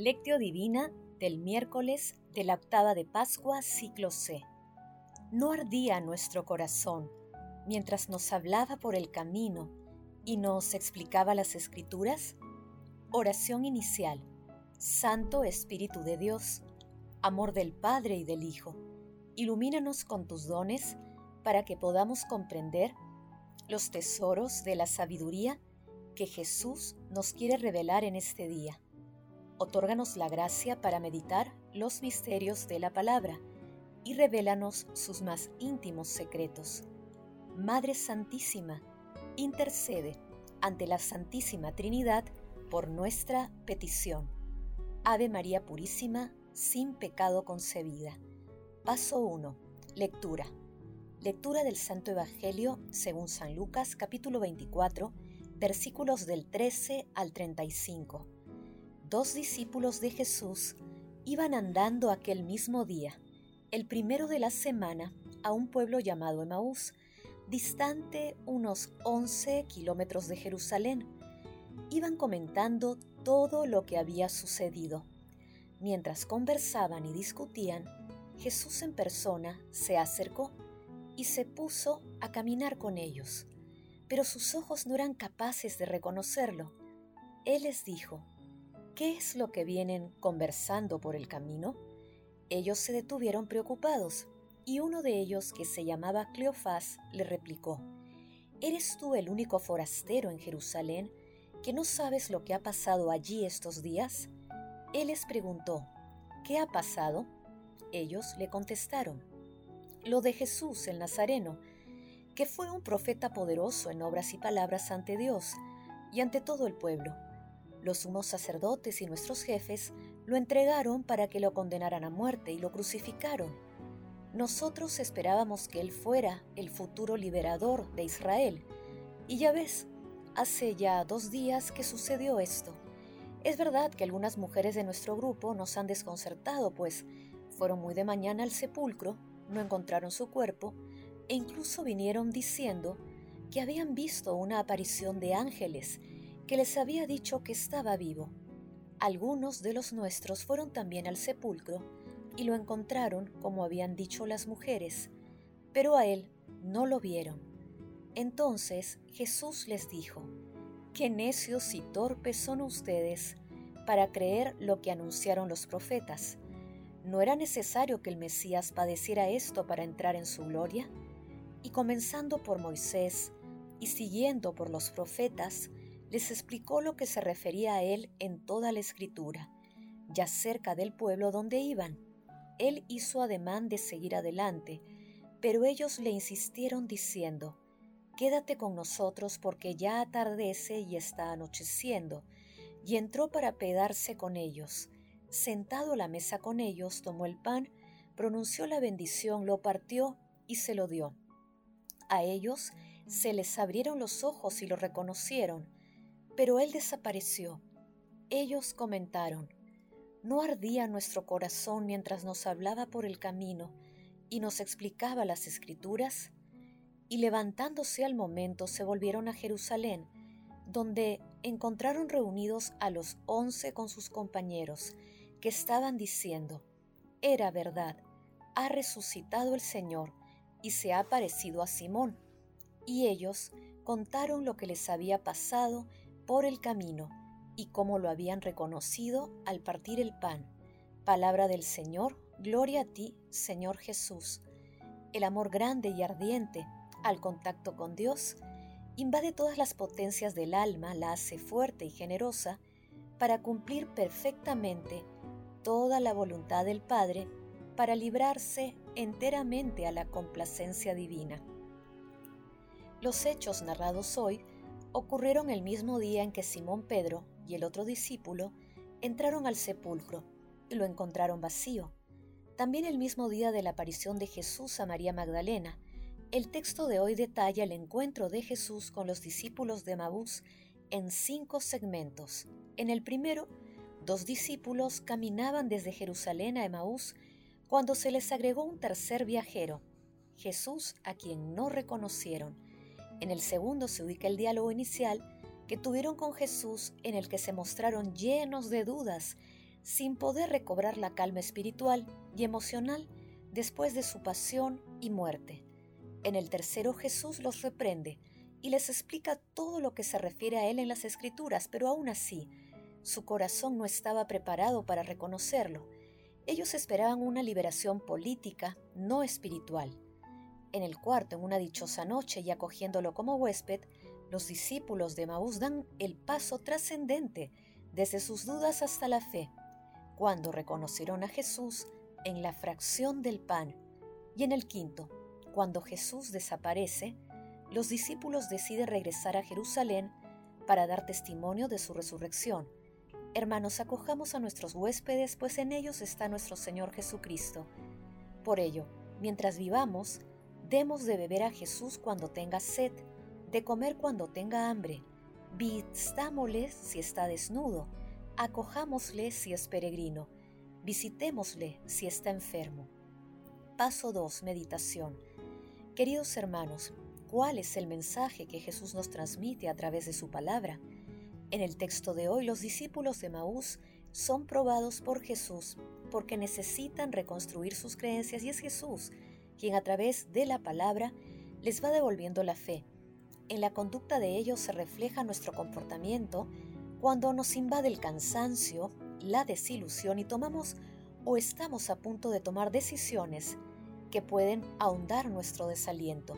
Lectio Divina del miércoles de la octava de Pascua, ciclo C. No ardía nuestro corazón mientras nos hablaba por el camino y nos explicaba las escrituras. Oración inicial. Santo Espíritu de Dios, amor del Padre y del Hijo, ilumínanos con tus dones para que podamos comprender los tesoros de la sabiduría que Jesús nos quiere revelar en este día Otórganos la gracia para meditar los misterios de la palabra y revélanos sus más íntimos secretos. Madre Santísima, intercede ante la Santísima Trinidad por nuestra petición. Ave María Purísima, sin pecado concebida. Paso 1. Lectura. Lectura del Santo Evangelio según San Lucas capítulo 24, versículos del 13 al 35 dos discípulos de Jesús iban andando aquel mismo día, el primero de la semana, a un pueblo llamado Emaús, distante unos 11 kilómetros de Jerusalén. Iban comentando todo lo que había sucedido. Mientras conversaban y discutían, Jesús en persona se acercó y se puso a caminar con ellos, pero sus ojos no eran capaces de reconocerlo. Él les dijo, ¿Qué es lo que vienen conversando por el camino? Ellos se detuvieron preocupados, y uno de ellos, que se llamaba Cleofás, le replicó, ¿Eres tú el único forastero en Jerusalén que no sabes lo que ha pasado allí estos días? Él les preguntó, ¿qué ha pasado? Ellos le contestaron, lo de Jesús el Nazareno, que fue un profeta poderoso en obras y palabras ante Dios y ante todo el pueblo los sumos sacerdotes y nuestros jefes lo entregaron para que lo condenaran a muerte y lo crucificaron. Nosotros esperábamos que él fuera el futuro liberador de Israel. Y ya ves, hace ya dos días que sucedió esto. Es verdad que algunas mujeres de nuestro grupo nos han desconcertado, pues fueron muy de mañana al sepulcro, no encontraron su cuerpo, e incluso vinieron diciendo que habían visto una aparición de ángeles que les había dicho que estaba vivo. Algunos de los nuestros fueron también al sepulcro y lo encontraron como habían dicho las mujeres, pero a él no lo vieron. Entonces Jesús les dijo, Qué necios y torpes son ustedes para creer lo que anunciaron los profetas. ¿No era necesario que el Mesías padeciera esto para entrar en su gloria? Y comenzando por Moisés y siguiendo por los profetas, les explicó lo que se refería a él en toda la escritura, ya cerca del pueblo donde iban. Él hizo ademán de seguir adelante, pero ellos le insistieron diciendo, Quédate con nosotros porque ya atardece y está anocheciendo. Y entró para pedarse con ellos. Sentado a la mesa con ellos, tomó el pan, pronunció la bendición, lo partió y se lo dio. A ellos se les abrieron los ojos y lo reconocieron, pero él desapareció. Ellos comentaron, ¿no ardía nuestro corazón mientras nos hablaba por el camino y nos explicaba las escrituras? Y levantándose al momento se volvieron a Jerusalén, donde encontraron reunidos a los once con sus compañeros, que estaban diciendo, Era verdad, ha resucitado el Señor y se ha parecido a Simón. Y ellos contaron lo que les había pasado por el camino y cómo lo habían reconocido al partir el pan. Palabra del Señor, gloria a ti, Señor Jesús. El amor grande y ardiente al contacto con Dios invade todas las potencias del alma, la hace fuerte y generosa para cumplir perfectamente toda la voluntad del Padre para librarse enteramente a la complacencia divina. Los hechos narrados hoy ocurrieron el mismo día en que Simón Pedro y el otro discípulo entraron al sepulcro y lo encontraron vacío. También el mismo día de la aparición de Jesús a María Magdalena, el texto de hoy detalla el encuentro de Jesús con los discípulos de Maús en cinco segmentos. En el primero, dos discípulos caminaban desde Jerusalén a Emaús cuando se les agregó un tercer viajero, Jesús a quien no reconocieron en el segundo se ubica el diálogo inicial que tuvieron con Jesús en el que se mostraron llenos de dudas sin poder recobrar la calma espiritual y emocional después de su pasión y muerte. En el tercero Jesús los reprende y les explica todo lo que se refiere a él en las escrituras, pero aún así, su corazón no estaba preparado para reconocerlo. Ellos esperaban una liberación política, no espiritual. En el cuarto, en una dichosa noche y acogiéndolo como huésped, los discípulos de Maús dan el paso trascendente desde sus dudas hasta la fe, cuando reconocieron a Jesús en la fracción del pan. Y en el quinto, cuando Jesús desaparece, los discípulos deciden regresar a Jerusalén para dar testimonio de su resurrección. Hermanos, acojamos a nuestros huéspedes, pues en ellos está nuestro Señor Jesucristo. Por ello, mientras vivamos, demos de beber a Jesús cuando tenga sed de comer cuando tenga hambre, vistámosle si está desnudo, acojámosle si es peregrino, visitémosle si está enfermo. Paso 2. Meditación. Queridos hermanos, ¿cuál es el mensaje que Jesús nos transmite a través de su palabra? En el texto de hoy, los discípulos de Maús son probados por Jesús porque necesitan reconstruir sus creencias y es Jesús quien a través de la palabra les va devolviendo la fe en la conducta de ellos se refleja nuestro comportamiento cuando nos invade el cansancio, la desilusión y tomamos o estamos a punto de tomar decisiones que pueden ahondar nuestro desaliento.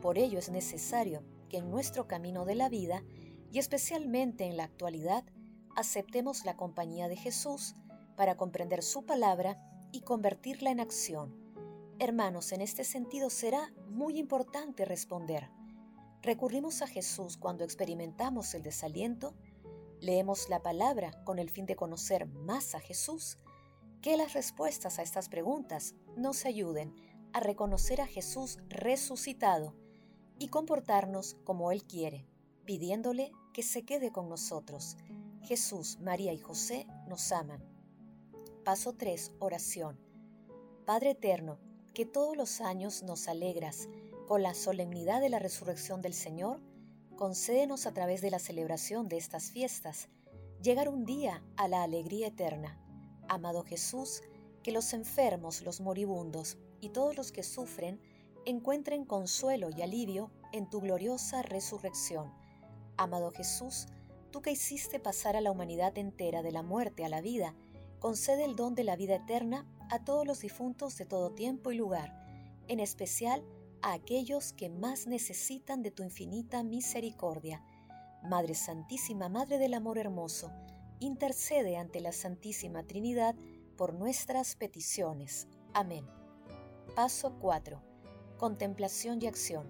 Por ello es necesario que en nuestro camino de la vida, y especialmente en la actualidad, aceptemos la compañía de Jesús para comprender su palabra y convertirla en acción. Hermanos, en este sentido será muy importante responder. Recurrimos a Jesús cuando experimentamos el desaliento, leemos la palabra con el fin de conocer más a Jesús, que las respuestas a estas preguntas nos ayuden a reconocer a Jesús resucitado y comportarnos como Él quiere, pidiéndole que se quede con nosotros. Jesús, María y José nos aman. Paso 3. Oración. Padre Eterno, que todos los años nos alegras con la solemnidad de la resurrección del Señor, concédenos a través de la celebración de estas fiestas llegar un día a la alegría eterna. Amado Jesús, que los enfermos, los moribundos y todos los que sufren encuentren consuelo y alivio en tu gloriosa resurrección. Amado Jesús, tú que hiciste pasar a la humanidad entera de la muerte a la vida, concede el don de la vida eterna a todos los difuntos de todo tiempo y lugar, en especial a aquellos que más necesitan de tu infinita misericordia. Madre Santísima, Madre del Amor Hermoso, intercede ante la Santísima Trinidad por nuestras peticiones. Amén. Paso 4. Contemplación y acción.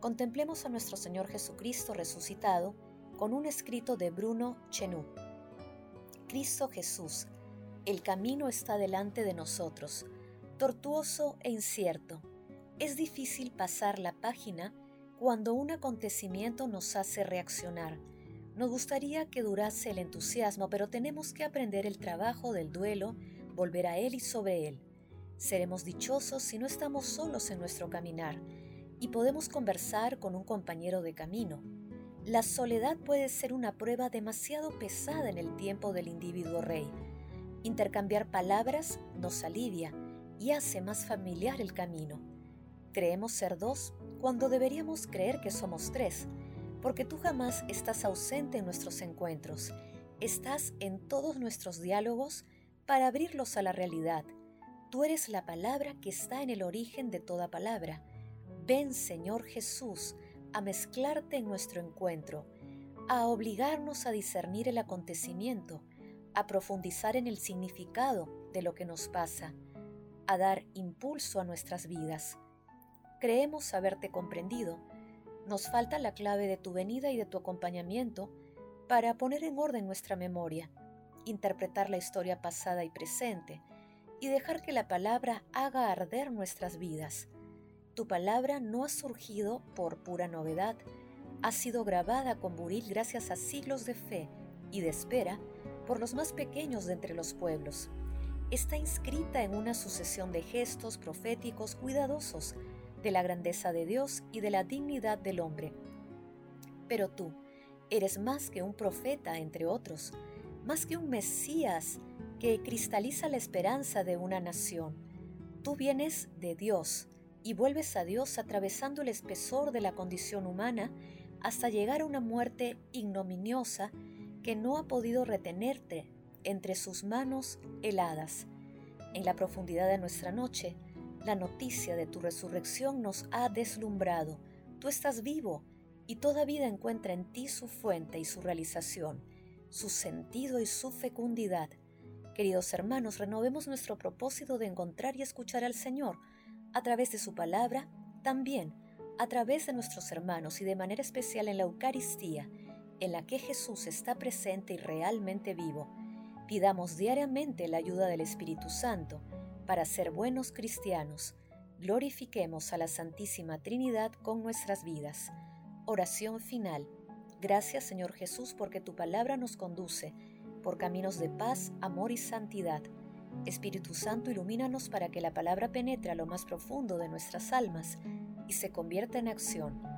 Contemplemos a nuestro Señor Jesucristo resucitado con un escrito de Bruno Chenú. Cristo Jesús, el camino está delante de nosotros, tortuoso e incierto es difícil pasar la página cuando un acontecimiento nos hace reaccionar. Nos gustaría que durase el entusiasmo, pero tenemos que aprender el trabajo del duelo, volver a él y sobre él. Seremos dichosos si no estamos solos en nuestro caminar y podemos conversar con un compañero de camino. La soledad puede ser una prueba demasiado pesada en el tiempo del individuo rey. Intercambiar palabras nos alivia y hace más familiar el camino. Creemos ser dos cuando deberíamos creer que somos tres, porque tú jamás estás ausente en nuestros encuentros, estás en todos nuestros diálogos para abrirlos a la realidad. Tú eres la palabra que está en el origen de toda palabra. Ven, Señor Jesús, a mezclarte en nuestro encuentro, a obligarnos a discernir el acontecimiento, a profundizar en el significado de lo que nos pasa, a dar impulso a nuestras vidas. Creemos haberte comprendido. Nos falta la clave de tu venida y de tu acompañamiento para poner en orden nuestra memoria, interpretar la historia pasada y presente, y dejar que la palabra haga arder nuestras vidas. Tu palabra no ha surgido por pura novedad, ha sido grabada con buril gracias a siglos de fe y de espera por los más pequeños de entre los pueblos. Está inscrita en una sucesión de gestos proféticos cuidadosos de la grandeza de Dios y de la dignidad del hombre. Pero tú eres más que un profeta entre otros, más que un Mesías que cristaliza la esperanza de una nación. Tú vienes de Dios y vuelves a Dios atravesando el espesor de la condición humana hasta llegar a una muerte ignominiosa que no ha podido retenerte entre sus manos heladas. En la profundidad de nuestra noche, la noticia de tu resurrección nos ha deslumbrado. Tú estás vivo y toda vida encuentra en ti su fuente y su realización, su sentido y su fecundidad. Queridos hermanos, renovemos nuestro propósito de encontrar y escuchar al Señor a través de su palabra, también a través de nuestros hermanos y de manera especial en la Eucaristía, en la que Jesús está presente y realmente vivo. Pidamos diariamente la ayuda del Espíritu Santo para ser buenos cristianos. Glorifiquemos a la Santísima Trinidad con nuestras vidas. Oración final. Gracias Señor Jesús porque tu palabra nos conduce por caminos de paz, amor y santidad. Espíritu Santo, ilumínanos para que la palabra penetre a lo más profundo de nuestras almas y se convierta en acción